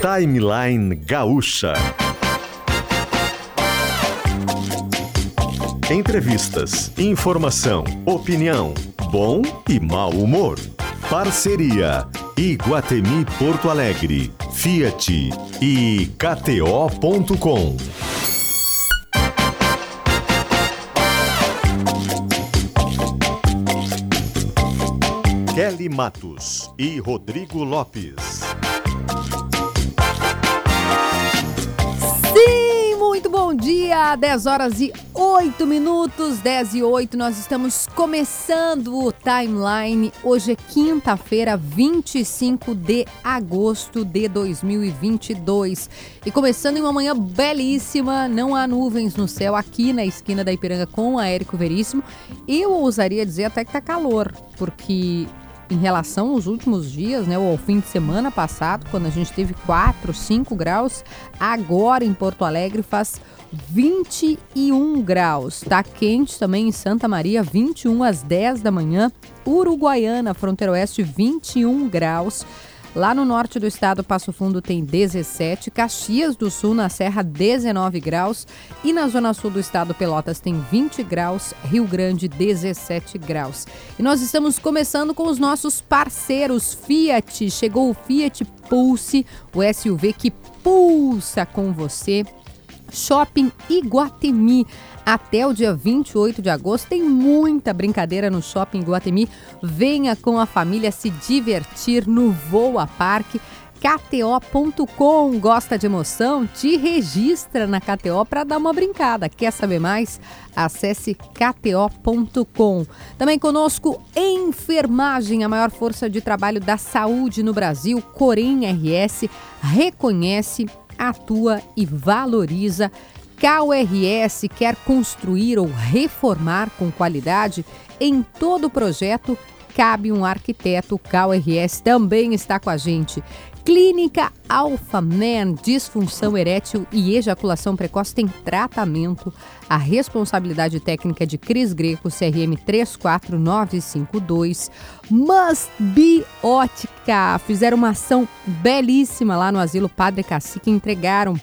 Timeline Gaúcha. Entrevistas, informação, opinião, bom e mau humor. Parceria Iguatemi Porto Alegre, Fiat e KTO.com. Kelly Matos e Rodrigo Lopes. Bom dia! 10 horas e 8 minutos, 10 e 8, nós estamos começando o timeline. Hoje é quinta-feira, 25 de agosto de 2022. E começando em uma manhã belíssima, não há nuvens no céu aqui na esquina da Ipiranga com a Érico Veríssimo. Eu ousaria dizer até que tá calor, porque em relação aos últimos dias, né, ou ao fim de semana passado, quando a gente teve 4, 5 graus, agora em Porto Alegre faz 21 graus. Tá quente também em Santa Maria, 21 às 10 da manhã. Uruguaiana, fronteira oeste, 21 graus. Lá no norte do estado, Passo Fundo tem 17, Caxias do Sul, na Serra, 19 graus e na zona sul do estado, Pelotas tem 20 graus, Rio Grande, 17 graus. E nós estamos começando com os nossos parceiros Fiat. Chegou o Fiat Pulse, o SUV que pulsa com você. Shopping Iguatemi até o dia 28 de agosto. Tem muita brincadeira no Shopping Guatemi. Venha com a família se divertir no Voa Parque. KTO.com gosta de emoção? Te registra na KTO para dar uma brincada. Quer saber mais? Acesse KTO.com. Também conosco Enfermagem, a maior força de trabalho da saúde no Brasil. Corém RS reconhece, atua e valoriza KRS quer construir ou reformar com qualidade? Em todo projeto cabe um arquiteto. O KRS também está com a gente. Clínica Alpha Man, disfunção erétil e ejaculação precoce tem tratamento. A responsabilidade técnica de Cris Greco, CRM 34952. Must Be Ótica. Fizeram uma ação belíssima lá no Asilo Padre Cacique. Entregaram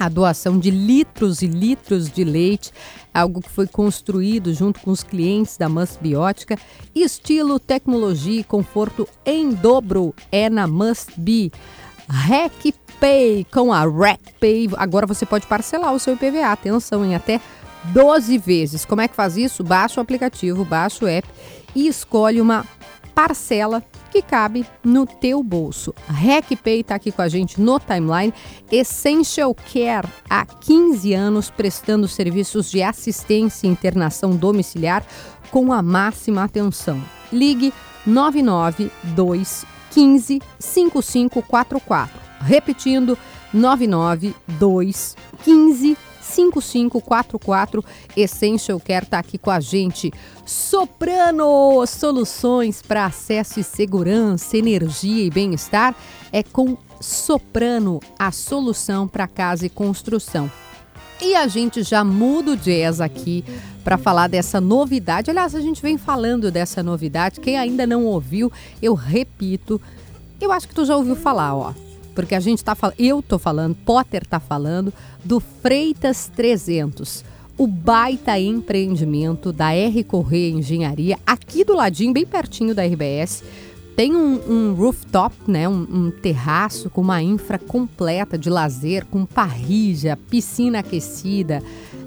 a doação de litros e litros de leite, algo que foi construído junto com os clientes da Must Biótica. Estilo, tecnologia e conforto em dobro é na Must Be. RecPay, com a RecPay, agora você pode parcelar o seu IPVA, atenção, em até 12 vezes. Como é que faz isso? Baixa o aplicativo, baixa o app e escolhe uma parcela que cabe no teu bolso. RecPay está aqui com a gente no timeline. Essential Care há 15 anos prestando serviços de assistência e internação domiciliar com a máxima atenção. Ligue 992 15 5544. Repetindo, 992 15 5544. Essential Care está aqui com a gente. Soprano Soluções para acesso e segurança, energia e bem-estar é com Soprano, a solução para casa e construção. E a gente já muda o jazz aqui para falar dessa novidade. Aliás, a gente vem falando dessa novidade. Quem ainda não ouviu, eu repito. Eu acho que tu já ouviu falar, ó porque a gente está falando, eu estou falando, Potter está falando do Freitas 300, o baita empreendimento da R Correia Engenharia, aqui do ladinho, bem pertinho da RBS. Tem um, um rooftop, né, um, um, terraço com uma infra completa de lazer, com parrija, piscina aquecida,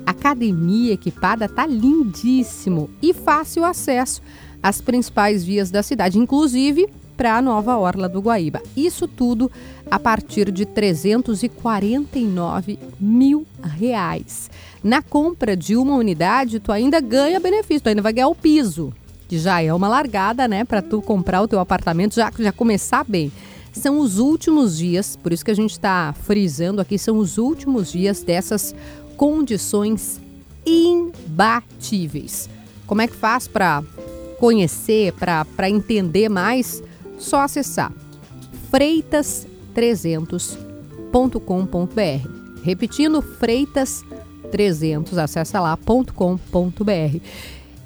academia equipada, tá lindíssimo e fácil acesso às principais vias da cidade, inclusive para a nova Orla do Guaíba. Isso tudo a partir de 349 mil reais. Na compra de uma unidade, tu ainda ganha benefício, tu ainda vai ganhar o piso, que já é uma largada, né, para tu comprar o teu apartamento, já, já começar bem. São os últimos dias, por isso que a gente está frisando aqui, são os últimos dias dessas condições imbatíveis. Como é que faz para conhecer, para entender mais? Só acessar freitas300.com.br. Repetindo, freitas300, acessa lá.com.br.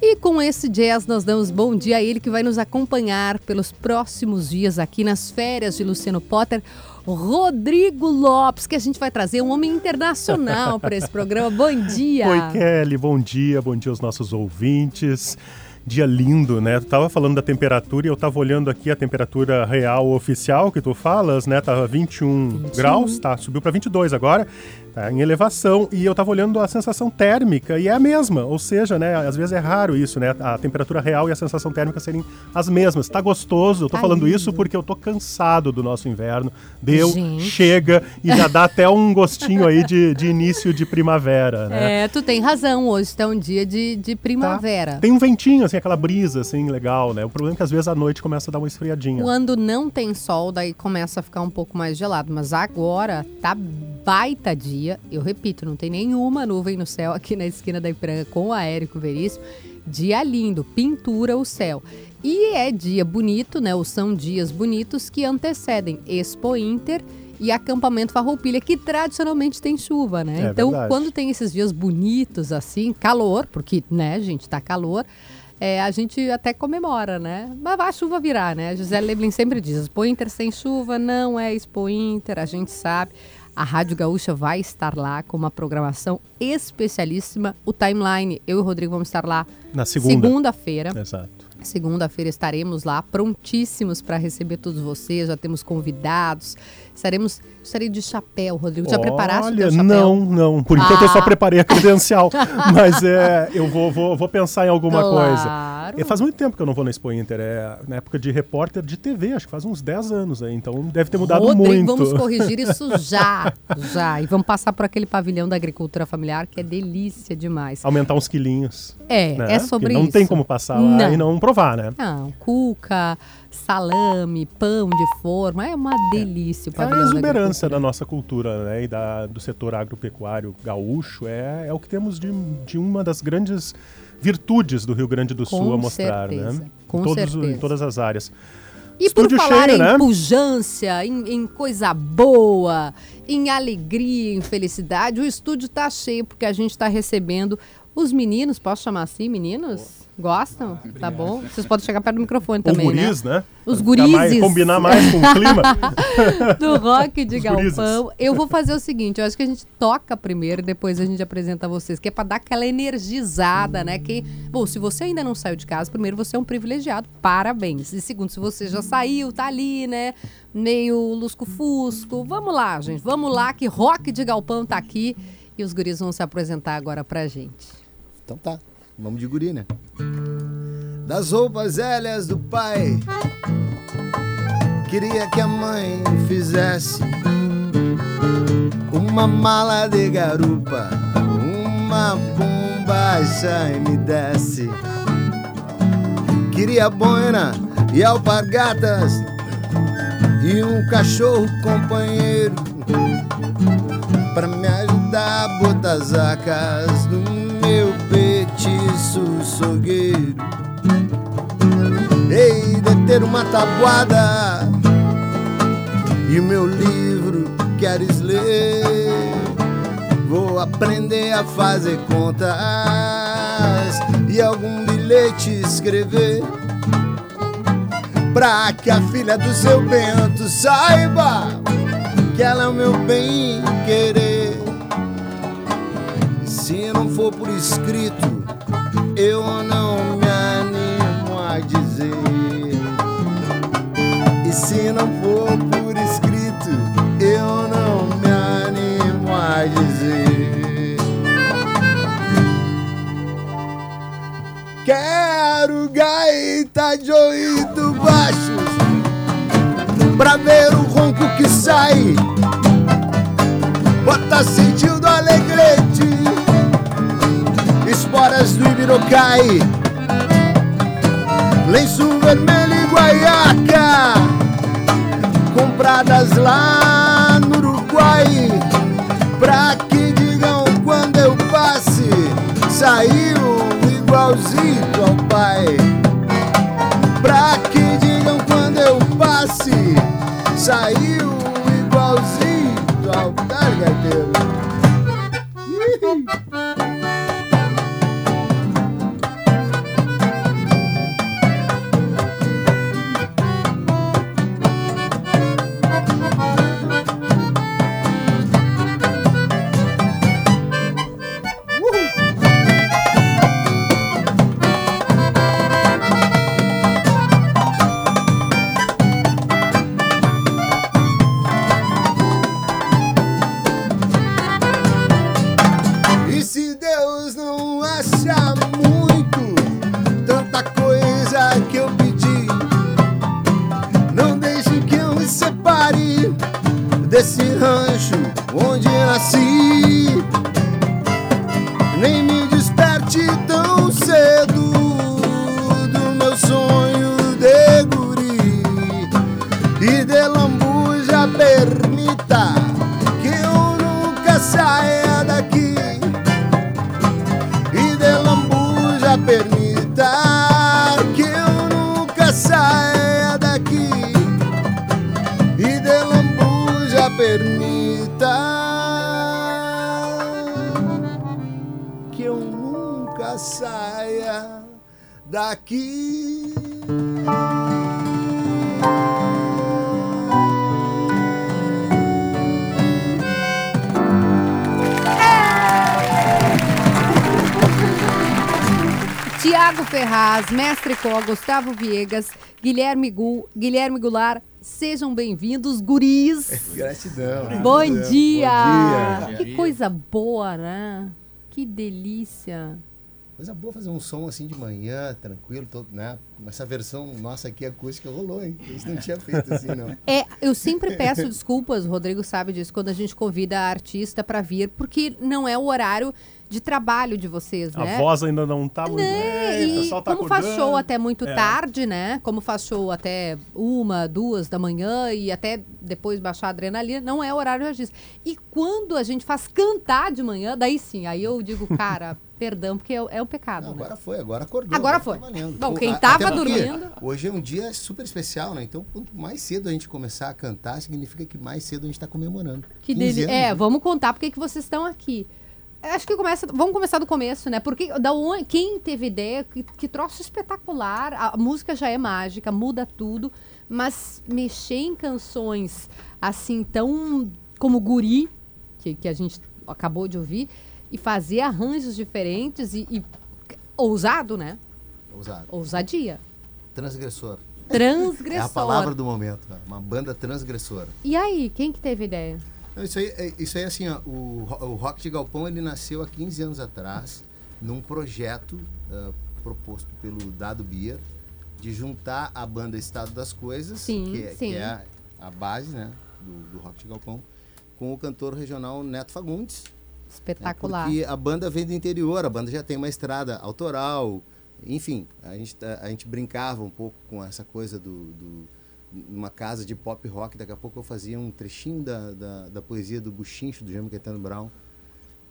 E E com esse jazz nós damos bom dia a ele que vai nos acompanhar pelos próximos dias aqui nas férias de Luciano Potter. Rodrigo Lopes, que a gente vai trazer um homem internacional para esse programa. Bom dia. Oi, Kelly, bom dia, bom dia aos nossos ouvintes. Dia lindo, né? Tu tava falando da temperatura e eu tava olhando aqui a temperatura real oficial que tu falas, né? Tava 21, 21. graus, tá? Subiu para 22 agora tá em elevação e eu estava olhando a sensação térmica e é a mesma, ou seja, né, às vezes é raro isso, né, a temperatura real e a sensação térmica serem as mesmas. Tá gostoso, eu tô tá falando lindo. isso porque eu tô cansado do nosso inverno. Deu, Gente. chega e já dá até um gostinho aí de, de início de primavera, né? É, tu tem razão, hoje está um dia de, de primavera. Tá. Tem um ventinho, assim, aquela brisa, assim, legal, né? O problema é que às vezes à noite começa a dar uma esfriadinha. Quando não tem sol, daí começa a ficar um pouco mais gelado, mas agora tá baita dia dia, eu repito, não tem nenhuma nuvem no céu aqui na esquina da Ipiranga com o Aérico Veríssimo. Dia lindo, pintura o céu. E é dia bonito, né? Ou são dias bonitos que antecedem Expo Inter e acampamento Farroupilha, que tradicionalmente tem chuva, né? É então, verdade. quando tem esses dias bonitos assim, calor, porque, né, gente, tá calor, é, a gente até comemora, né? Mas vai a chuva virar, né? A José Leblin sempre diz: Expo Inter sem chuva não é Expo Inter, a gente sabe. A Rádio Gaúcha vai estar lá com uma programação especialíssima. O Timeline, eu e o Rodrigo vamos estar lá na segunda. Segunda-feira. Exato. Segunda-feira estaremos lá prontíssimos para receber todos vocês. Já temos convidados. Estaremos estarei de chapéu, Rodrigo. Já Olha, preparaste o teu chapéu? Não, não. Por enquanto ah. eu só ah. preparei a credencial. mas é, eu vou, vou, vou pensar em alguma claro. coisa. É, faz muito tempo que eu não vou na Expo Inter. É na época de repórter de TV, acho que faz uns 10 anos aí. Então deve ter mudado Rodrigo, muito. Vamos corrigir isso já, já. E vamos passar por aquele pavilhão da agricultura familiar que é delícia demais. Aumentar uns quilinhos. É, né? é sobre não isso. Não tem como passar lá não. e não provar, né? Não, cuca, salame, pão de forma, é uma delícia. É, é a exuberância da, da, nossa cultura né, e da, do setor agropecuário gaúcho é, é o que temos de, de uma das grandes virtudes do Rio Grande do Sul Com a mostrar, certeza. né? Com Todos, certeza. Em todas as áreas. E Estúdio por falar cheio, em né? pujança, em, em, coisa boa, em alegria, em felicidade, o estúdio está cheio porque a gente está recebendo os meninos, posso chamar assim, meninos? Gostam? Tá bom? Vocês podem chegar perto do microfone também, guris, né? né? Os gurizes. Mais, combinar mais com o clima. do rock de Os galpão. Gurizes. Eu vou fazer o seguinte, eu acho que a gente toca primeiro, depois a gente apresenta vocês, que é para dar aquela energizada, né? Que, bom, se você ainda não saiu de casa, primeiro você é um privilegiado, parabéns. E segundo, se você já saiu, tá ali, né? Meio lusco-fusco. Vamos lá, gente, vamos lá que rock de galpão tá aqui e os guris vão se apresentar agora pra gente. Então tá. Vamos de guri, né? Das roupas velhas do pai, queria que a mãe fizesse uma mala de garupa, uma bombacha e me desse. Queria boina e alpargatas e um cachorro companheiro para me ajudar a botar as acas no meu petiço sogueiro. Hei de ter uma tabuada e o meu livro queres ler. Vou aprender a fazer contas e algum bilhete escrever. Pra que a filha do seu Bento saiba que ela é o meu bem querer. Se não for por escrito, eu não me animo a dizer. E se não for por escrito, eu não me animo a dizer. Quero gaita de oito baixos pra ver o ronco que sai. Bota sentido alegrete do Ibirocai Lenço vermelho e guaiaca Compradas lá no Uruguai. Pra que digam quando eu passe Saiu igualzinho ao pai. Pra que digam quando eu passe Saiu Tiago Ferraz, Mestre Có, Gustavo Viegas, Guilherme Gu, Guilherme Goulart, sejam bem-vindos, guris. Gratidão. Bom dia. Bom dia. Que coisa boa, né? Que delícia. Coisa boa fazer um som assim de manhã, tranquilo, todo, né? Essa versão nossa aqui acústica rolou, hein? Isso não tinha feito assim, não. É, eu sempre peço desculpas, o Rodrigo sabe disso, quando a gente convida a artista para vir, porque não é o horário de trabalho de vocês, né? A voz ainda não tá muito. Né? É, o E pessoal tá como faz acordando. show até muito É. tarde, né? Como faz show até uma, duas da manhã e até depois baixar a adrenalina, não é horário de artista. E quando a gente faz cantar de manhã, daí sim, aí eu digo, cara, perdão, porque é, é um pecado, Não, né? agora foi, agora acordou. Agora tá foi. valendo. Bom, quem a- tava até porque dormindo- Hoje é um dia super especial, né? Então, quanto mais cedo a gente começar a cantar, significa que mais cedo a gente está comemorando. Que 15 dele... anos, É, né? vamos contar porque que vocês estão aqui. Acho que começa. Vamos começar do começo, né? Porque da onde, quem teve ideia, que, que troço espetacular. A música já é mágica, muda tudo, mas mexer em canções assim tão como Guri, que, que a gente acabou de ouvir, e fazer arranjos diferentes e, e ousado, né? Ousado. Ousadia. Transgressor. Transgressor. É a palavra do momento. Uma banda transgressora. E aí, quem que teve ideia? Não, isso, aí, é- isso aí, assim, ó, o, o Rock de Galpão, ele nasceu há 15 anos atrás, num projeto ah, proposto pelo Dado Bier, de juntar a banda Estado das Coisas, Sim, que, é, sim. que é a, a base né, do, do Rock de Galpão, com o cantor regional Neto Fagundes. né, Espetacular. Porque a banda vem do interior, a banda já tem uma estrada autoral, enfim, a gente, tá- a gente brincava um pouco com essa coisa do, do numa casa de pop rock, daqui a pouco eu fazia um trechinho da, da, da poesia do Buchincho, do Jaime Caetano Brown.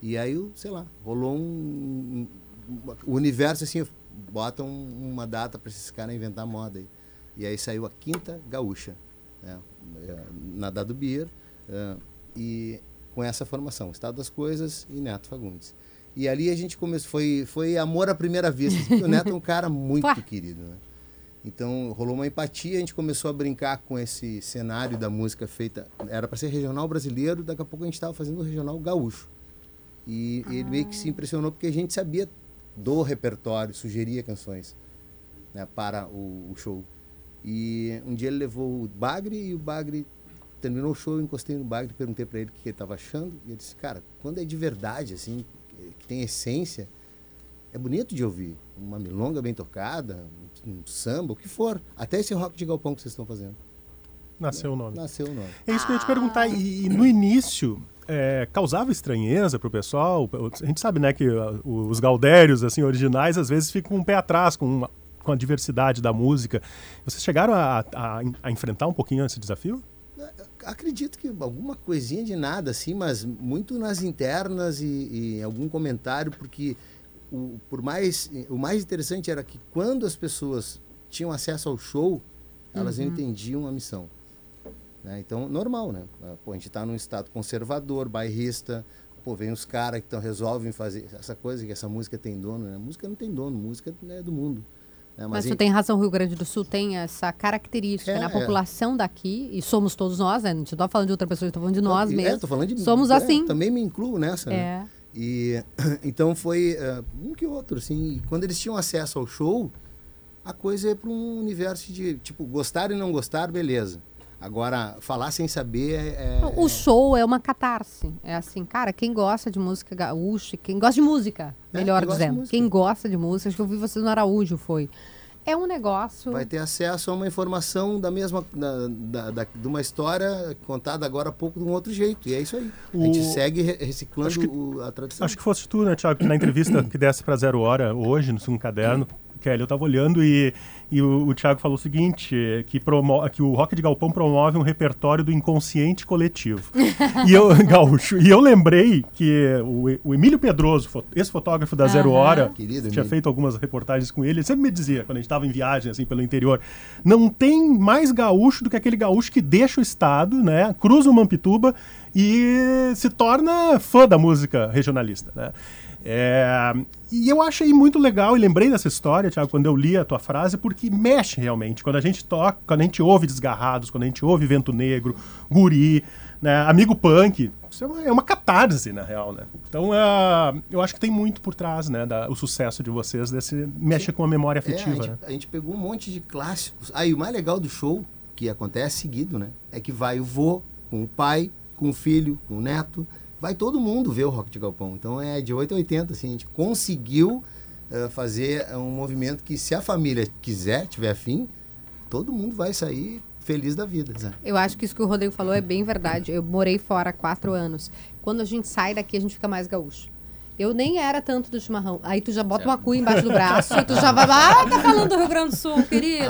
E aí, eu, sei lá, rolou um, um- o universo assim, bota um- uma data para esses caras inventar moda aí. E aí saiu a Quinta Gaúcha, né? É, na Bier, é, e com essa formação, Estado das Coisas e Neto Fagundes. E ali a gente começou, foi, foi amor à primeira vista, o Neto é um cara muito querido, né? Então rolou uma empatia, a gente começou a brincar com esse cenário da música feita. Era para ser regional brasileiro, daqui a pouco a gente estava fazendo o regional gaúcho. E ele meio que se impressionou porque a gente sabia do repertório, sugeria canções né, para o, o show. E um dia ele levou o Bagre e o Bagre terminou o show, eu encostei no Bagre, perguntei para ele o que ele estava achando e ele disse: "Cara, quando é de verdade assim, que tem essência, é bonito de ouvir. Uma milonga bem tocada, um, samba, o que for. Até esse rock de galpão que vocês estão fazendo. Nasceu o nome. Nasceu o nome. É isso que eu ia te perguntar. E, e no início, é, causava estranheza pro pessoal? A gente sabe, né, que os gaudérios, assim, originais, às vezes ficam um pé atrás com, uma- com a diversidade da música. Vocês chegaram a, a- a enfrentar um pouquinho esse desafio? Acredito que alguma coisinha de nada, assim, mas muito nas internas e, e algum comentário, porque o, por mais, o mais interessante era que quando as pessoas tinham acesso ao show, elas entendiam a missão. né? Então, normal, né? Ah, Pô, a gente está num estado conservador, bairrista, pô, vem os caras que tão, resolvem fazer essa coisa, que essa música tem dono, né? Música não tem dono, música é do mundo. né? Mas, tu tem razão, o Rio Grande do Sul tem essa característica, É, né? A é. população daqui, e somos todos nós, né? Não estou falando de outra pessoa, estou falando de nós é, mesmo. tô falando de, Somos é, assim. Também me incluo nessa, né? É. E então foi eh, um que outro, assim. Quando eles tinham acesso ao show, a coisa é para um universo de tipo gostar e não gostar, beleza. Agora falar sem saber é, é- O show é uma catarse. É assim, cara, quem gosta de música gaúcha, quem gosta de música, É, melhor quem gosta de dizendo, música. quem gosta de música, acho que eu vi vocês no Araújo, foi. É um negócio. Vai ter acesso a uma informação da mesma, da, da, da- de uma história contada agora há pouco de um outro jeito. E é isso aí. A gente O- segue re- reciclando que- o- a tradição. Acho que fosse tu, né, Thiago, que na entrevista que desse para Zero Hora hoje, no segundo caderno, Kelly, eu tava olhando e, e o, o Thiago falou o seguinte, que, promo, que o Rock de Galpão promove um repertório do inconsciente coletivo. e eu, gaúcho, e eu lembrei que o, o Emílio Pedroso, esse fotógrafo da Zero Aham. Hora, Querido tinha Emílio. feito algumas reportagens com ele, ele sempre me dizia, quando a gente estava em viagem, assim, pelo interior, não tem mais gaúcho do que aquele gaúcho que deixa o estado, né, cruza o Mampituba e se torna fã da música regionalista, né. É, e eu achei muito legal e lembrei dessa história, Thiago, quando eu li a tua frase, porque mexe realmente. Quando a gente toca, quando a gente ouve Desgarrados, quando a gente ouve Vento Negro, Guri, né, Amigo Punk, isso é uma, é uma catarse, na real, né? Então, é, eu acho que tem muito por trás, né, da, o sucesso de vocês, desse mexe com a memória É, a, afetiva, gente, né? a gente pegou um monte de clássicos. Aí o mais legal do show, que acontece seguido, né? É que vai o vô com o pai, com o filho, com o neto. Vai todo mundo ver o Rock de Galpão. Então é de 8 a 80, assim. A gente conseguiu eh, fazer um movimento que se a família quiser, tiver afim, todo mundo vai sair feliz da vida. Zé. Eu acho que isso que o Rodrigo falou é bem verdade. Eu morei fora há quatro anos. Quando a gente sai daqui, a gente fica mais gaúcho. Eu nem era tanto do chimarrão. Aí tu já bota uma cuia embaixo do braço tu já vai. Ah, tá falando do Rio Grande do Sul, querido.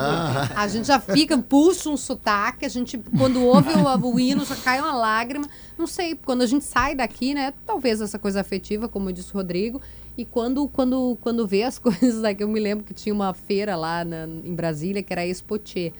A gente já fica, puxa um sotaque, a gente, quando ouve o, o hino, já cai uma lágrima. Não sei, quando a gente sai daqui, né? Talvez essa coisa afetiva, como disse o Rodrigo. E quando, quando, quando vê as coisas daqui, eu me lembro que tinha uma feira lá na- em Brasília que era a Expotier.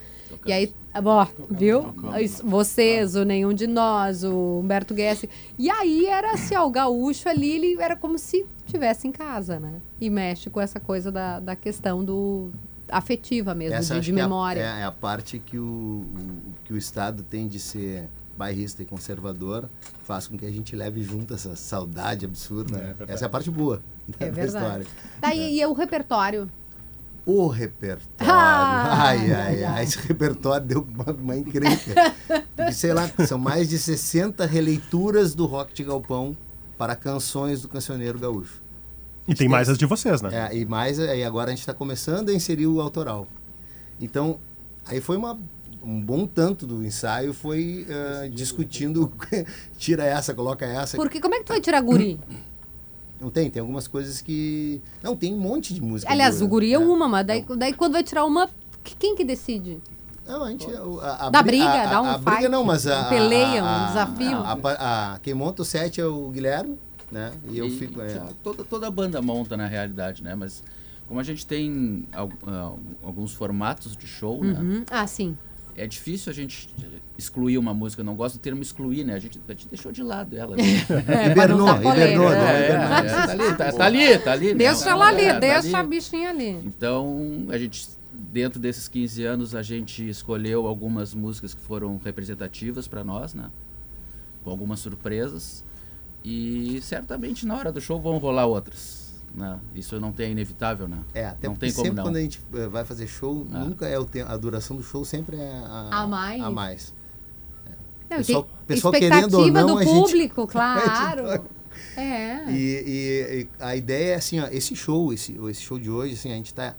E aí, ó, viu? Isso, Vocês, o Nenhum de Nós, o Humberto Guessi. E aí era assim, ó, o gaúcho ali, ele era como se estivesse em casa, né? E mexe com essa coisa da, da questão do afetiva mesmo, Essa de, de é a- memória. É, é a parte que o, o- que o Estado tem de ser bairrista e conservador, faz com que a gente leve junto essa saudade absurda. É verdade. essa é a parte boa É da verdade. história. Daí, e o repertório? O repertório. Ah, ai, ai, ai. Esse repertório deu uma, uma encrenca. Porque, sei lá, são mais de 60 releituras do rock de galpão para canções do cancioneiro gaúcho. E tem mais as de vocês, né? É, e mais, aí agora a gente está começando a inserir o autoral. Então, aí foi uma, um bom tanto do ensaio foi eh, discutindo, tira essa, coloca essa. Porque como é que tu vai tirar guri? Não tem, tem algumas coisas que... Não, tem um monte de música. Aliás, boa, o guri é né? uma, mas daí, daí quando vai tirar uma, que- quem que decide? Não, a gente. A, a, Dá bri- briga, a, dá um a, a briga fight, não, mas a. um peleia, um a- desafio. A, a- a- quem monta o set é o Guilherme, né? E eu E, fico. é, tipo, toda, toda banda monta na realidade, né? Mas como a gente tem al- ah, alguns formatos de show, né? Uhum. Ah, sim. É difícil a gente excluir uma música. Eu não gosto do termo excluir, né? A gente, a gente deixou de lado ela. né? É, não hibernou, hibernou, É, não, É, hibernou. é, tá ali, tá, tá ali, tá ali. né? Deixa ela ali, É, tá deixa a ali. bichinha ali. Então, a gente, dentro desses 15 anos, a gente escolheu algumas músicas que foram representativas para nós, né? Com algumas surpresas. E certamente na hora do show vão rolar outras. Né? Isso não tem é inevitável, né? É, até não tem como sempre não. quando a gente eh, vai fazer show, Ah. nunca é o tempo. A duração do show sempre é a, A mais. A mais. Não, Pessoal- pessoal expectativa querendo ou não, do a gente- público, claro. É. E, e- e a ideia é assim, ó, esse show, esse, esse show de hoje, assim, a gente está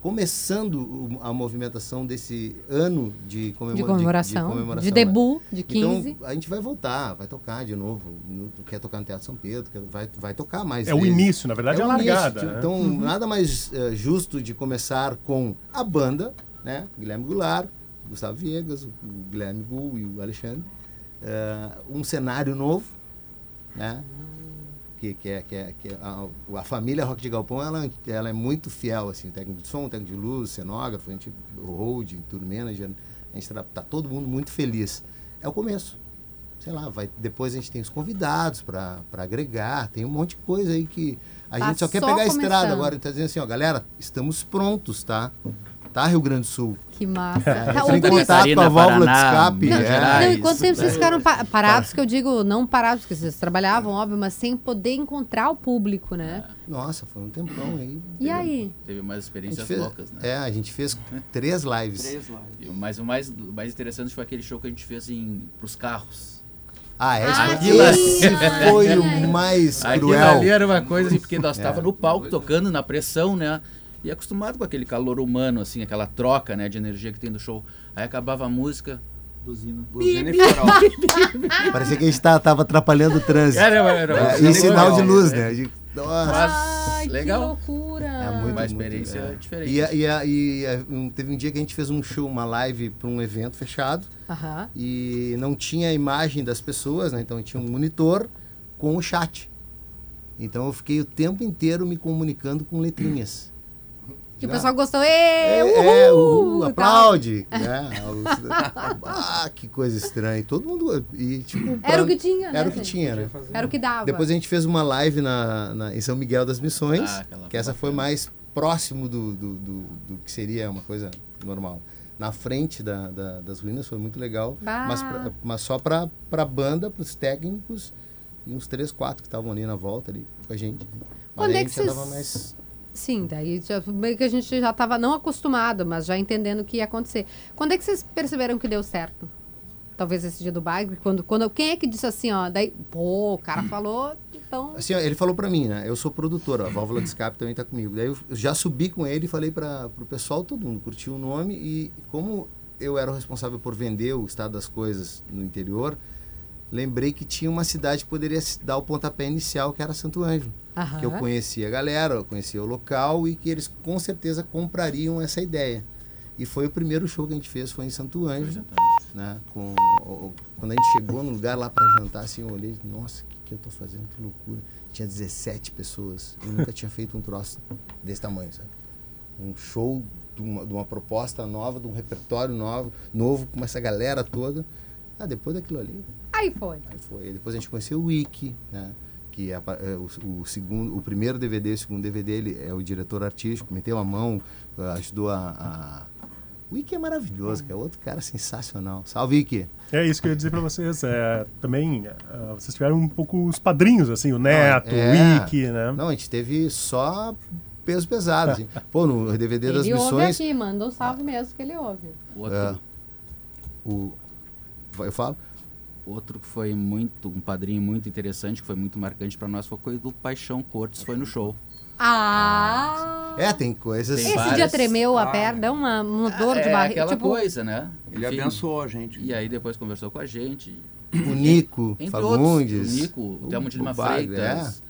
começando o- a movimentação desse ano de, comemora- de comemoração, de, comemoração, né? debut, de 15. Então, a gente vai voltar, vai tocar de novo. No- quer tocar no Teatro São Pedro, quer- vai, vai tocar mais É o vezes. início, na verdade é, o a início, largada. tipo, né? Então, nada mais eh, justo de começar com a banda, né? Guilherme Goulart, Gustavo Viegas, o Guilherme Gul e o Alexandre. Eh, um cenário novo, né? Que, que é, que é, que é a, a família Rock de Galpão, ela, ela é muito fiel, assim, técnico de som, técnico de luz, cenógrafo, a gente, hold, tour manager, a gente tá, tá todo mundo muito feliz. É o começo. Sei lá, vai, depois a gente tem os convidados para agregar, tem um monte de coisa aí que a Tá gente só quer pegar a estrada agora, tá dizendo assim, ó, galera, estamos prontos, tá? Tá, Rio Grande do Sul. Que massa. É, Tá, o contato com a válvula de Paraná, escape. Minas é. Gerais. Não, e quanto tempo vocês ficaram pa- parados? Que eu digo, não parados, porque vocês trabalhavam, óbvio, mas sem poder encontrar o público, né? Nossa, foi um tempão aí. E aí? Teve umas A gente experiências fez, loucas, né? É, a gente fez três lives. Três lives. O- Mas o mais, o mais interessante foi aquele show que a gente fez em, pros carros. Ah, esse, Ah, foi- Aquilo esse foi o mais Aquilo cruel. ali era uma coisa assim, porque nós É. estávamos no palco tocando na pressão, né? E acostumado com aquele calor humano, assim, aquela troca, né, de energia que tem no show. Aí acabava a música, buzina. Buzina e farol. Parecia que a gente tá- tava atrapalhando o trânsito. Era, era, É, buzina e e sinal de luz, né? De- Nossa. Ai, legal. que loucura. É muito, Uma muito, experiência é. diferente. E, e, e teve um dia que a gente fez um show, uma live para um evento fechado Aham. e não tinha a imagem das pessoas, né? Então tinha um monitor com o chat. Então eu fiquei o tempo inteiro me comunicando com letrinhas. E o Já- pessoal gostou. Ê, É, uhul, é, uhul, aplaude. né? ah, que coisa estranha. E todo mundo. E, tipo, Era o que tinha, né, Era o que gente? tinha, né? Era o que dava. Depois a gente fez uma live na, na- em São Miguel das Missões, Ah, que essa foi mais próximo do, do, do- do que seria uma coisa normal. Na frente da, da- das ruínas foi muito legal, Bah. mas, pra- mas só para a banda, para os técnicos e uns três, quatro que estavam ali na volta ali com a gente. Quando é a que vocês- tava mais. Sim, daí já, meio que a gente já estava não acostumado, mas já entendendo o que ia acontecer. Quando é que vocês perceberam que deu certo? Talvez esse dia do baile, quando, quando quem é que disse assim, ó, daí, pô, o cara falou, então, Assim, ó, ele falou para mim, né? Eu sou produtor, ó, a válvula de escape também tá comigo. Daí eu eu já subi com ele e falei para o pessoal, todo mundo curtiu o nome e como eu era o responsável por vender o estado das coisas no interior, lembrei que tinha uma cidade que poderia dar o pontapé inicial, que era Santo Ângelo. Aham. Que eu conhecia a galera, eu conhecia o local e que eles com certeza comprariam essa ideia. E foi o primeiro show que a gente fez, foi em Santo Ângelo. Né? Com, o- o- quando a gente chegou no lugar lá para jantar, assim, eu olhei, nossa, o que, que eu tô fazendo? Que loucura. Tinha 17 pessoas. Eu nunca tinha feito um troço desse tamanho, sabe? Um show de uma, de uma proposta nova, de um repertório novo, novo, com essa galera toda. Ah, depois daquilo ali, aí foi. Aí foi. Depois a gente conheceu o Wiki, né? Que é, é o, o segundo, o primeiro DVD, o segundo DVD, ele é o diretor artístico, meteu a mão, eh, ajudou a, a... O Wiki é maravilhoso, que é outro cara sensacional. Salve, Wiki! É isso que eu ia dizer pra vocês. É, também, ah, vocês tiveram um pouco os padrinhos, assim, o Neto, é. o Wiki, né? Não, a gente teve só peso pesado. assim. Pô, no DVD das Ele ouve missões. aqui, manda um salve mesmo que ele ouve. O outro, É. O, eu falo? outro que foi muito, um padrinho muito interessante, que foi muito marcante para nós, foi o do Paixão Cortes, foi no show. Ah! É, tem coisas. Tem Esse várias. dia tremeu a Ah, perna, deu uma, uma dor de é barriga. aquela Tipo, coisa, né? Ele Enfim, abençoou a gente. E aí depois conversou com a gente. O Nico Entre Fagundes. outros, o Nico, o Telmo de Lima Freitas.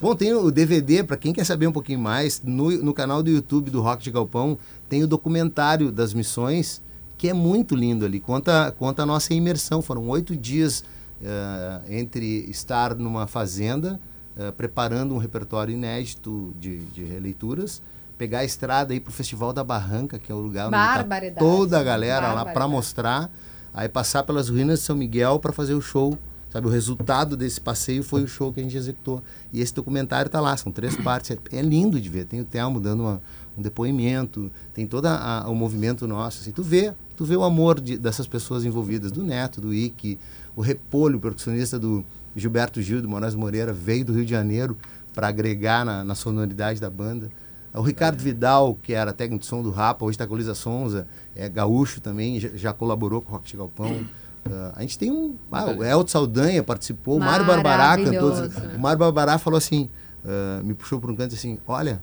Bom, tem o DVD, para quem quer saber um pouquinho mais, no, no canal do YouTube do Rock de Galpão, tem o documentário das missões, que é muito lindo ali. Conta, conta a nossa imersão. Foram oito dias eh, entre estar numa fazenda, eh, preparando um repertório inédito de, de releituras, pegar a estrada e ir pro Festival da Barranca, que é o lugar onde tá toda a galera lá para mostrar, aí passar pelas ruínas de São Miguel para fazer o show. Sabe, o resultado desse passeio foi o show que a gente executou. E esse documentário tá lá, são três partes. É, é lindo de ver. Tem o Telmo dando uma- um depoimento, tem todo o movimento nosso. Assim, tu vê, tu vê o amor de- dessas pessoas envolvidas, do Neto, do Ike, o Repolho, percussionista do Gilberto Gil, do Moraes Moreira, veio do Rio de Janeiro para agregar na, na sonoridade da banda. O Ricardo Vidal, que era técnico de som do Rapa, hoje está com a Luísa Sonza, é gaúcho também, já, já colaborou com o Rock de Galpão. Ah, a gente tem um. Ah, o Elton Saldanha participou, o Mário Barbará cantou. Maravilhoso. O Mário Barbará falou assim: ah, me puxou por um canto e disse assim: Olha,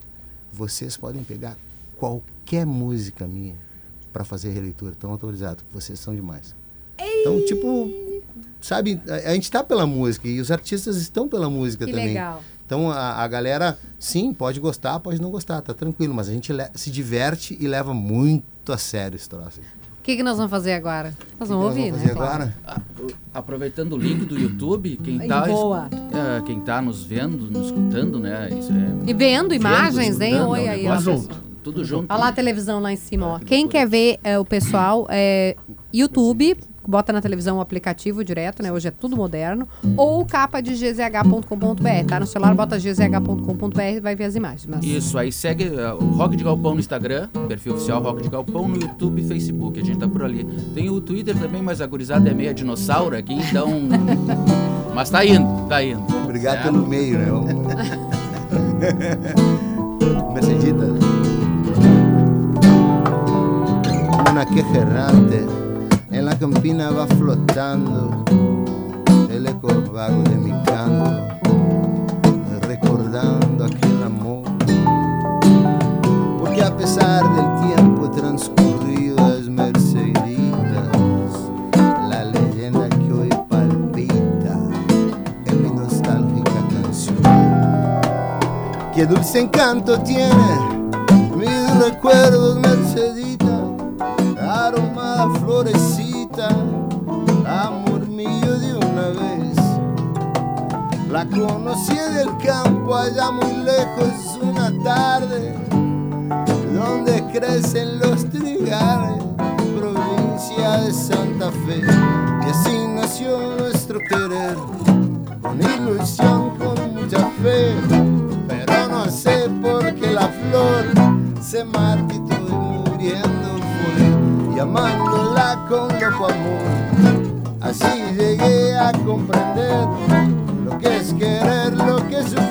vocês podem pegar qualquer música minha para fazer releitura, estão autorizados, vocês são demais. Então, tipo, sabe, a, a gente está pela música e os artistas estão pela música Que também. legal. Então a, a galera, sim, pode gostar, pode não gostar, tá tranquilo, mas a gente se diverte e leva muito a sério esse troço. O que, que nós vamos fazer agora? Nós O vamos que ouvir, nós né? vamos fazer Claro. agora? Ah, Aproveitando o link do YouTube, quem tá, boa. é, quem tá nos vendo, nos escutando, né? Isso é, E vendo imagens, vendo, hein? escutando, Oi é um aí, ó. Tudo junto. Olha lá a televisão lá em cima, ó. É, que Quem quer ver é, o pessoal, é YouTube, bota na televisão o aplicativo direto, né? Hoje é tudo moderno. Ou capa de gzh.com.br, tá? No celular, bota gzh.com.br e vai ver as imagens. Mas... Isso, aí segue uh, o Rock de Galpão no Instagram, perfil oficial Rock de Galpão, no YouTube e Facebook, a gente tá por ali. Tem o Twitter também, mas a gurizada é meia dinossauro aqui, então... mas tá indo, tá indo. Obrigado É. pelo meio, né? Mercedita. que errante en la campina va flotando el eco vago de mi canto, recordando aquel amor. Porque a pesar del tiempo transcurrido es merceditas, la leyenda que hoy palpita en mi nostálgica canción. Qué dulce encanto tiene mis recuerdos merceditas amor mío de una vez. La conocí del campo allá muy lejos una tarde, donde crecen los trigales, provincia de Santa Fe. Y así nació nuestro querer, con ilusión, con mucha fe. Pero no sé por qué la flor se marchitó y muriendo fue, amándola con loco amor. Así llegué a comprender lo que es querer, lo que es sufrir,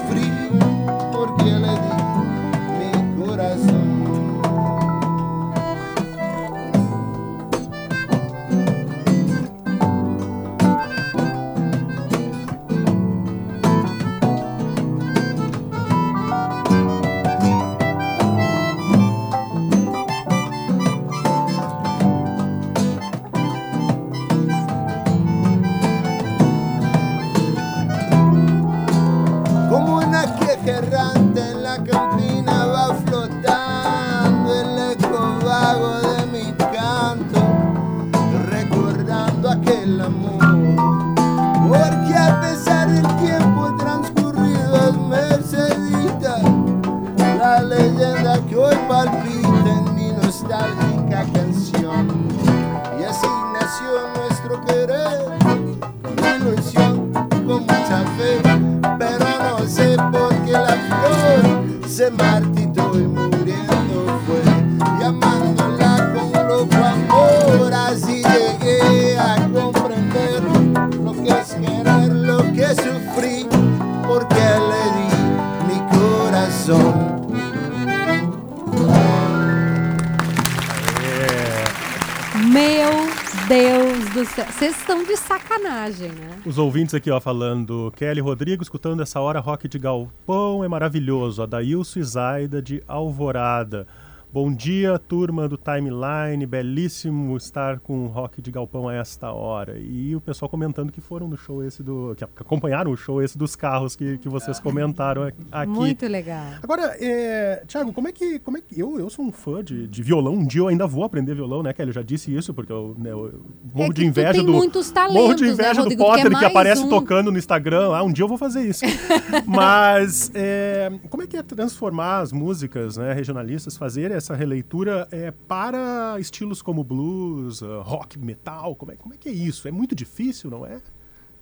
sacanagem, né? Os ouvintes aqui, ó, falando. Kelly Rodrigo, escutando essa hora rock de galpão, é maravilhoso. Adailson e Zaida de Alvorada. Bom dia, turma do Timeline. Belíssimo estar com o rock de galpão a esta hora. E o pessoal comentando que foram no show esse do. que acompanharam o show esse dos carros que, que vocês comentaram aqui. Muito legal. Agora, é, Thiago, como é que. Como é que eu, eu sou um fã de, de violão. Um dia eu ainda vou aprender violão, né, Kelly? Eu já disse isso, porque eu, né, eu morro É de que inveja tem do. muitos morro talentos, de né, inveja do Rodrigo? Potter que mais aparece um. tocando no Instagram lá. Um dia eu vou fazer isso. Mas é, como é que é transformar as músicas né, regionalistas, fazer essa releitura é, para estilos como blues, uh, rock, metal? Como é, como é que é isso? É muito difícil, não é?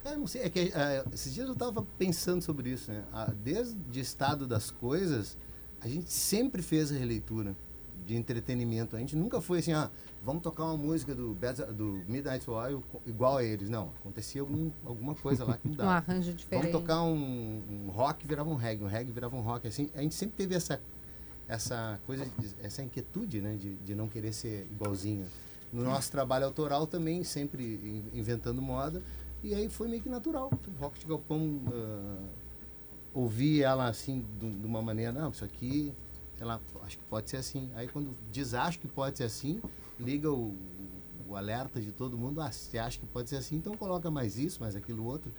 Cara, não sei, é que ah, esses dias eu estava pensando sobre isso, né? Ah, desde o estado das coisas, a gente sempre fez a releitura de entretenimento. A gente nunca foi assim, ah, vamos tocar uma música do, Bad- do Midnight Oil igual a eles. Não, acontecia algum, alguma coisa lá que Um mudava. arranjo diferente. Vamos tocar um, um rock, virava um reggae, um reggae virava um rock, assim. A gente sempre teve essa, essa coisa, essa inquietude, né, de, de não querer ser igualzinho. No nosso trabalho autoral também, sempre in- inventando moda. E aí foi meio que natural. Rock de galpão, ah, ouvir ela assim, de, uma maneira, não, isso aqui, lá, acho que pode ser assim. Aí quando diz acho que pode ser assim, liga o, o alerta de todo mundo, ah, você acha que pode ser assim, então coloca mais isso, mais aquilo outro.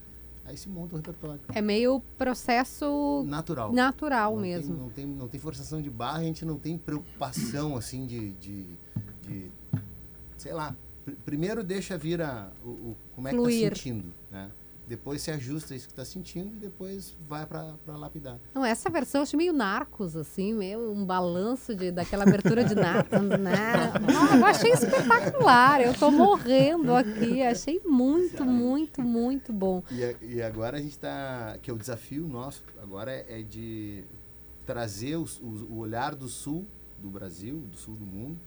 Aí se monta o repertório. É meio processo Natural. natural não mesmo. Tem, não, tem, não tem forçação de barra, a gente não tem preocupação assim de, de, de sei lá. pr- primeiro deixa vir a, o, o- como é que Fluir. tá sentindo, né? Depois se ajusta isso que tá sentindo e depois vai para lapidar. Não, essa versão eu achei meio narcos, assim, meio um balanço de, daquela abertura de narcos. né? Ah, eu achei espetacular. Eu tô morrendo aqui. Achei muito, muito, muito bom. E, e agora a gente está, que é o desafio nosso, agora é, é de trazer os- os- o olhar do sul do Brasil, do sul do mundo,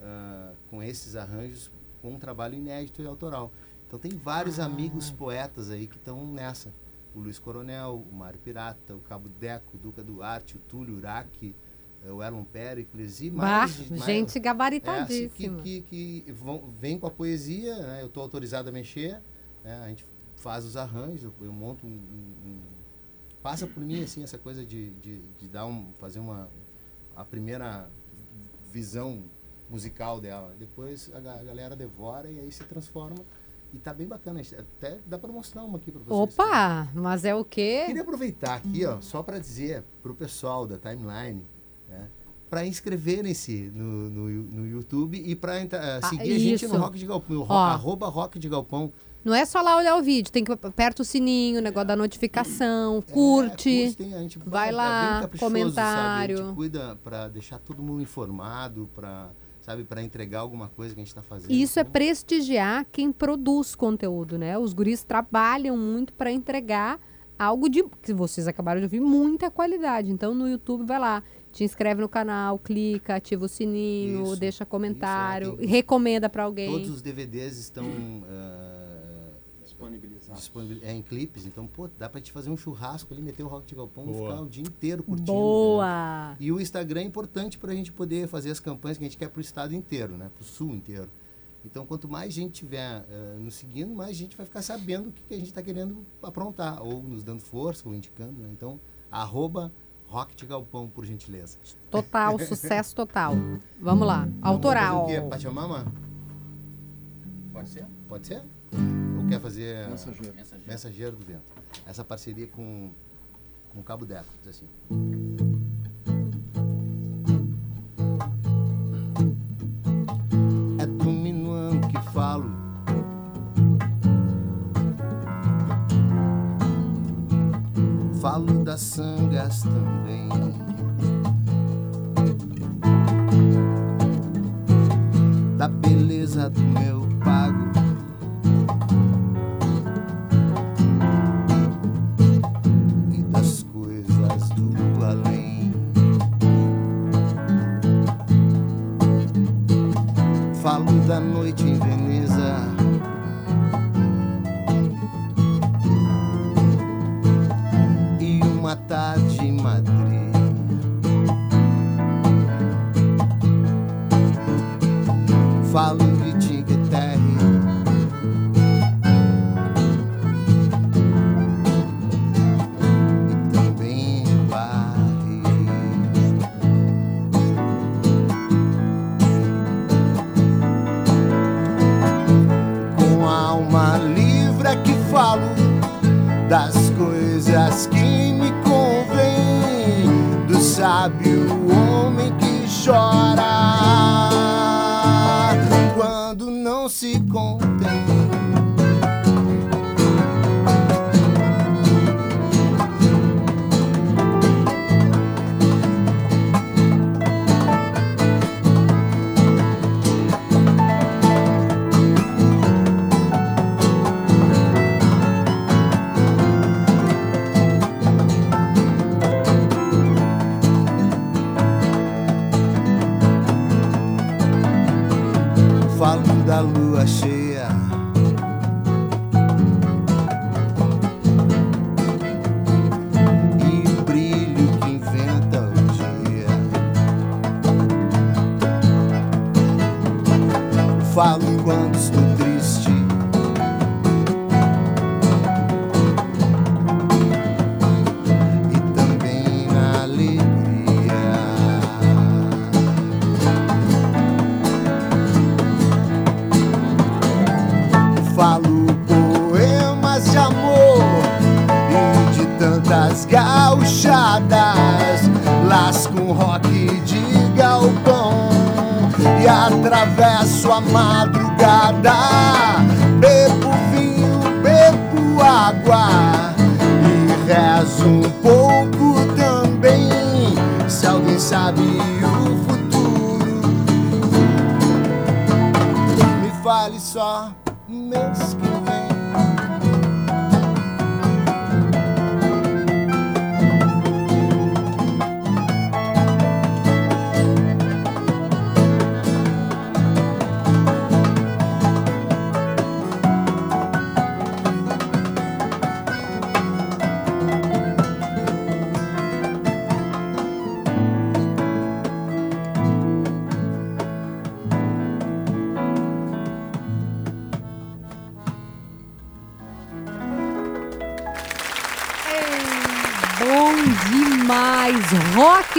ah, com esses arranjos, com um trabalho inédito e autoral. Então tem vários Ah. amigos poetas aí que estão nessa. O Luiz Coronel, o Mário Pirata, o Cabo Deco, o Duca Duarte, o Túlio Uraque, eh, o Erlon Pericles e Bah, mais... mais- gente é, assim, gabaritadíssima. que, que, que vão, vem com a poesia, né? eu estou autorizado a mexer, né? a gente faz os arranjos, eu, eu monto um, um- um- Passa por mim, assim, essa coisa de, de, de dar um, fazer uma... a primeira visão musical dela. Depois a galera devora e aí se transforma E tá bem bacana. Até dá para mostrar uma aqui para vocês. Opa, mas é o quê? Queria aproveitar aqui, ó, só para dizer pro pessoal da timeline, né, para inscreverem-se no, no, no YouTube e para Ah, seguir a gente no Rock de Galpão, no ro- Ó. arroba Rock de Galpão. Não é só lá olhar o vídeo, tem que aperta o sininho, o negócio da notificação, É, curte. curte, tem- a gente vai é lá, caprichoso, comentário. Sabe? A gente cuida para deixar todo mundo informado, para sabe, para entregar alguma coisa que a gente está fazendo. E isso é Então, prestigiar quem produz conteúdo, né? Os guris trabalham muito para entregar algo de que vocês acabaram de ouvir muita qualidade. Então no YouTube vai lá, te inscreve no canal, clica, ativa o sininho, Isso, deixa comentário, isso, é, tem- recomenda para alguém. Todos os DVDs estão ah, é, em clipes, então, pô, dá pra gente fazer um churrasco ali, meter o Rock de Galpão e Boa. ficar o dia inteiro curtindo. Boa. E o Instagram é importante para a gente poder fazer as campanhas que a gente quer para o estado inteiro, né? Para o sul inteiro. Então, quanto mais gente tiver eh, nos seguindo, mais gente vai ficar sabendo o que, que a gente está querendo aprontar, ou nos dando força, ou indicando. Né? Então, arroba Rock de Galpão, por gentileza. Total, sucesso total. Vamos lá. Autoral. Vamos fazer o quê? Pachamama? Pode ser? Pode ser? Ou quer fazer Mensageiro. Mensageiro do Vento? Essa parceria com, com o Cabo Deco, diz assim. É do minuano que falo. Falo das sangas também. Da beleza do meu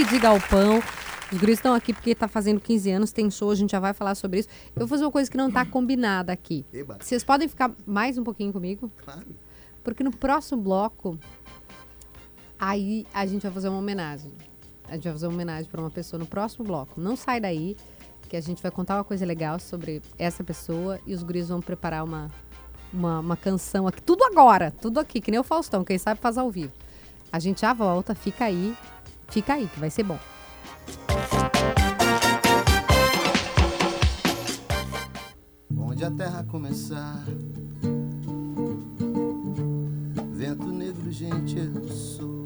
de Galpão. Os guris estão aqui porque tá fazendo 15 anos, tem show, a gente já vai falar sobre isso. Eu vou fazer uma coisa que não tá combinada aqui. Eba. Vocês podem ficar mais um pouquinho comigo? Claro. Porque no próximo bloco, aí a gente vai fazer uma homenagem. A gente vai fazer uma homenagem para uma pessoa no próximo bloco. Não sai daí, que a gente vai contar uma coisa legal sobre essa pessoa e os guris vão preparar uma, uma, uma canção aqui. Tudo agora, tudo aqui, que nem o Faustão, quem sabe faz ao vivo. A gente já volta, fica aí, fica aí, que vai ser bom. Onde a terra começar, vento negro, gente, eu sou.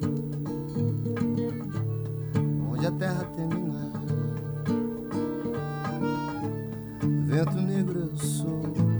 Onde a terra terminar, vento negro, eu sou.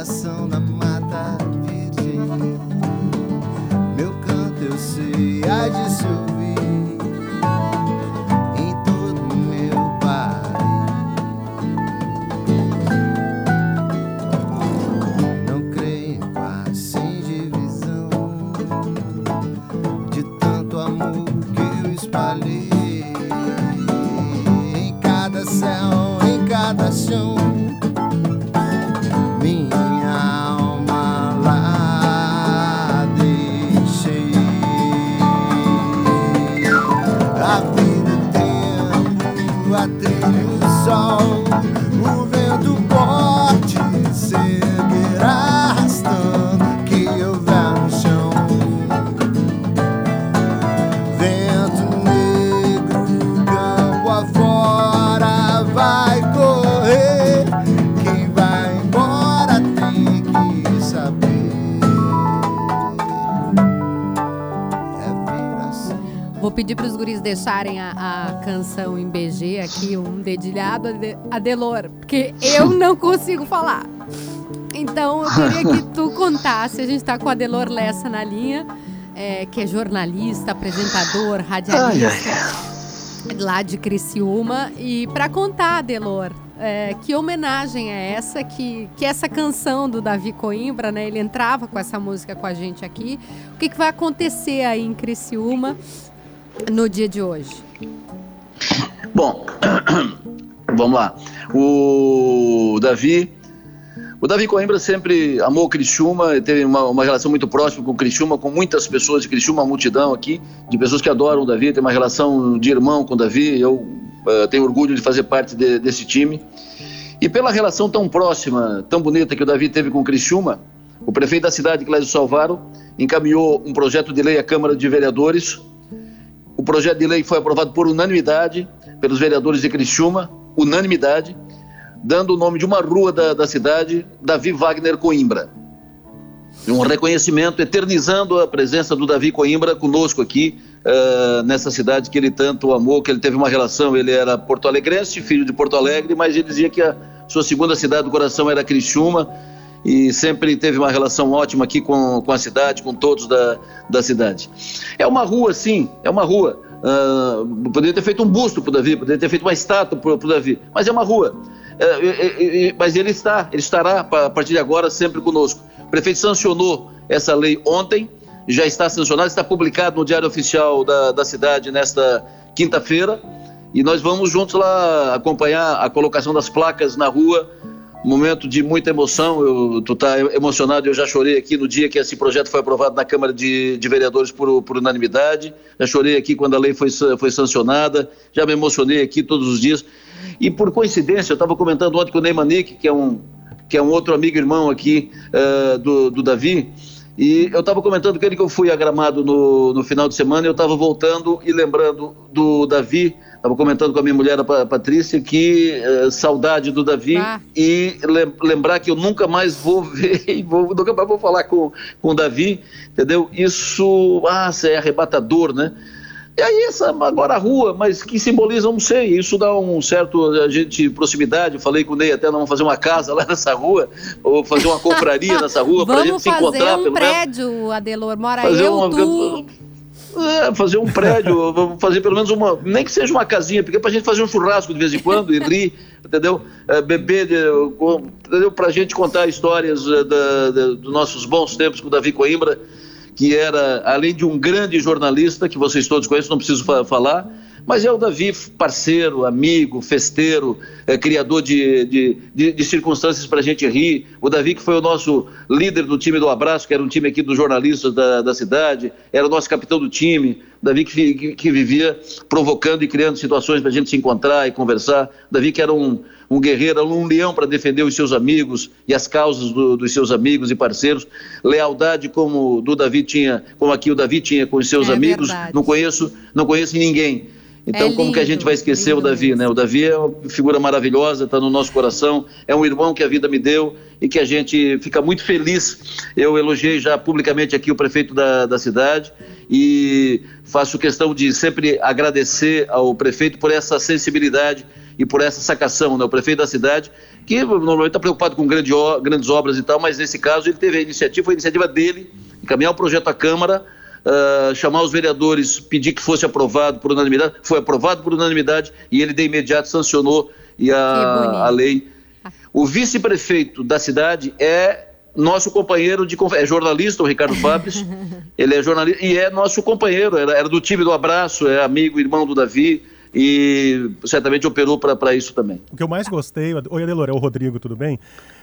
Coração da deixarem a, a canção em BG aqui, um dedilhado a de- a Delor, porque eu não consigo falar. Então eu queria que tu contasse, a gente está com a Delor Lessa na linha, é, que é jornalista, apresentador, radialista, lá de Criciúma. E para contar, Delor, é, que homenagem é essa, que, que essa canção do Davi Coimbra, né? Ele entrava com essa música com a gente aqui. O que, que vai acontecer aí em Criciúma no dia de hoje? Bom, vamos lá. O Davi, o Davi Coimbra sempre amou Criciúma, teve uma, uma relação muito próxima com Criciúma, com muitas pessoas de Criciúma, uma multidão aqui, de pessoas que adoram o Davi, tem uma relação de irmão com o Davi, eu eh, tenho orgulho de fazer parte de- desse time. E pela relação tão próxima, tão bonita que o Davi teve com Criciúma, o prefeito da cidade, Clésio Salvaro, encaminhou um projeto de lei à Câmara de Vereadores, o projeto de lei foi aprovado por unanimidade pelos vereadores de Criciúma, unanimidade, dando o nome de uma rua da, da cidade, Davi Wagner Coimbra. Um reconhecimento, eternizando a presença do Davi Coimbra conosco aqui, ah, nessa cidade que ele tanto amou, que ele teve uma relação. Ele era porto-alegrense, filho de Porto Alegre, mas ele dizia que a sua segunda cidade do coração era Criciúma e sempre teve uma relação ótima aqui com, com a cidade, com todos da, da cidade. É uma rua, sim, é uma rua. Uh, poderia ter feito um busto para o Davi, poderia ter feito uma estátua para o Davi, mas é uma rua. É, mas ele está, ele estará a partir de agora sempre conosco. O prefeito sancionou essa lei ontem, já está sancionado, está publicado no Diário Oficial da, da cidade nesta quinta-feira. E nós vamos juntos lá acompanhar a colocação das placas na rua. Momento de muita emoção, eu, tu tá emocionado, eu já chorei aqui no dia que esse projeto foi aprovado na Câmara de, de Vereadores por, por, unanimidade, já chorei aqui quando a lei foi, foi sancionada, já me emocionei aqui todos os dias. E por coincidência, eu estava comentando ontem com o Ney Manique, que é um, que é um outro amigo irmão aqui uh, do, do Davi, e eu estava comentando com ele que eu fui a Gramado no, no final de semana e eu estava voltando e lembrando do Davi, estava comentando com a minha mulher, a Patrícia, que eh, saudade do Davi ah. e lembrar que eu nunca mais vou ver, vou, nunca mais vou falar com, com o Davi, entendeu? Isso, ah, é arrebatador, né? E aí essa agora a rua, mas que simboliza, não sei, isso dá um certo a gente proximidade. Eu falei com o Ney até, vamos fazer uma casa lá nessa rua, ou fazer uma confraria nessa rua para a gente se encontrar. Vamos fazer um prédio, menos. Adelor, mora fazer eu, uma, tu... É, fazer um prédio, fazer pelo menos uma, nem que seja uma casinha, porque para a gente fazer um churrasco de vez em quando e rir, entendeu? É, beber, entendeu? Para a gente contar histórias da, da, dos nossos bons tempos com o Davi Coimbra que era, além de um grande jornalista, que vocês todos conhecem, não preciso fa falar, mas é o Davi parceiro, amigo, festeiro, é, criador de, de, de, de circunstâncias para a gente rir. O Davi que foi o nosso líder do time do Abraço, que era um time aqui dos jornalistas da, da cidade, era o nosso capitão do time. Davi que, que, que vivia provocando e criando situações para a gente se encontrar e conversar. Davi que era um um guerreiro, um leão para defender os seus amigos e as causas do, dos seus amigos e parceiros. Lealdade como do Davi tinha, como aqui o Davi tinha com os seus é amigos. Verdade. Não conheço, não conheço ninguém. Então, é como que a gente vai esquecer o Davi, né? O Davi é uma figura maravilhosa, está no nosso coração, é um irmão que a vida me deu e que a gente fica muito feliz. Eu elogiei já publicamente aqui o prefeito da, da cidade e faço questão de sempre agradecer ao prefeito por essa sensibilidade e por essa sacação, né? O prefeito da cidade, que normalmente está preocupado com grande, grandes obras e tal, mas nesse caso ele teve a iniciativa, foi a iniciativa dele, encaminhar o projeto à Câmara, uh, chamar os vereadores, pedir que fosse aprovado por unanimidade, foi aprovado por unanimidade e ele de imediato sancionou e a, a lei. O vice-prefeito da cidade é nosso companheiro de é jornalista, o Ricardo Fabres, ele é jornalista e é nosso companheiro, era, era do time do abraço, é amigo, irmão do Davi, e certamente operou para isso também. O que eu mais gostei. Oi, Adelor, é o Rodrigo, tudo bem?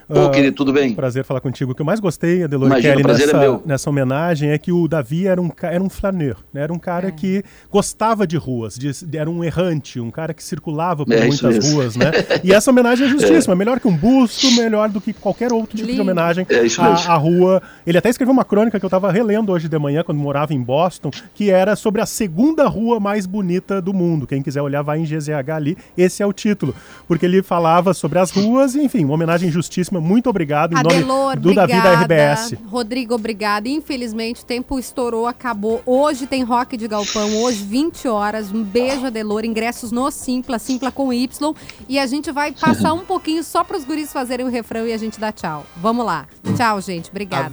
Ô, uh, querido, tudo bem? Prazer falar contigo. O que eu mais gostei, Adelor Kelly, é nessa, é nessa homenagem é que o Davi era um, era um flaneur, né? era um cara é. que gostava de ruas, de, era um errante, um cara que circulava por é muitas ruas, né? E essa homenagem é justíssima, é. melhor que um busto, melhor do que qualquer outro tipo Lindo. de homenagem é à, à, rua. Ele até escreveu uma crônica que eu estava relendo hoje de manhã, quando morava em Boston, que era sobre a segunda rua mais bonita do mundo. Quem quiser olhar, vai em GZH ali, esse é o título. Porque ele falava sobre as ruas, enfim, uma homenagem justíssima muito obrigado em Adelor, nome do obrigada. Davi da RBS. Rodrigo, obrigada. Infelizmente, o tempo estourou, acabou. Hoje tem rock de galpão, hoje 20 horas. Um beijo, Adelor. Ingressos no Simpla, Simpla com Y. E a gente vai passar um pouquinho só para os guris fazerem o refrão e a gente dá tchau. Vamos lá. Tchau, gente. Obrigada.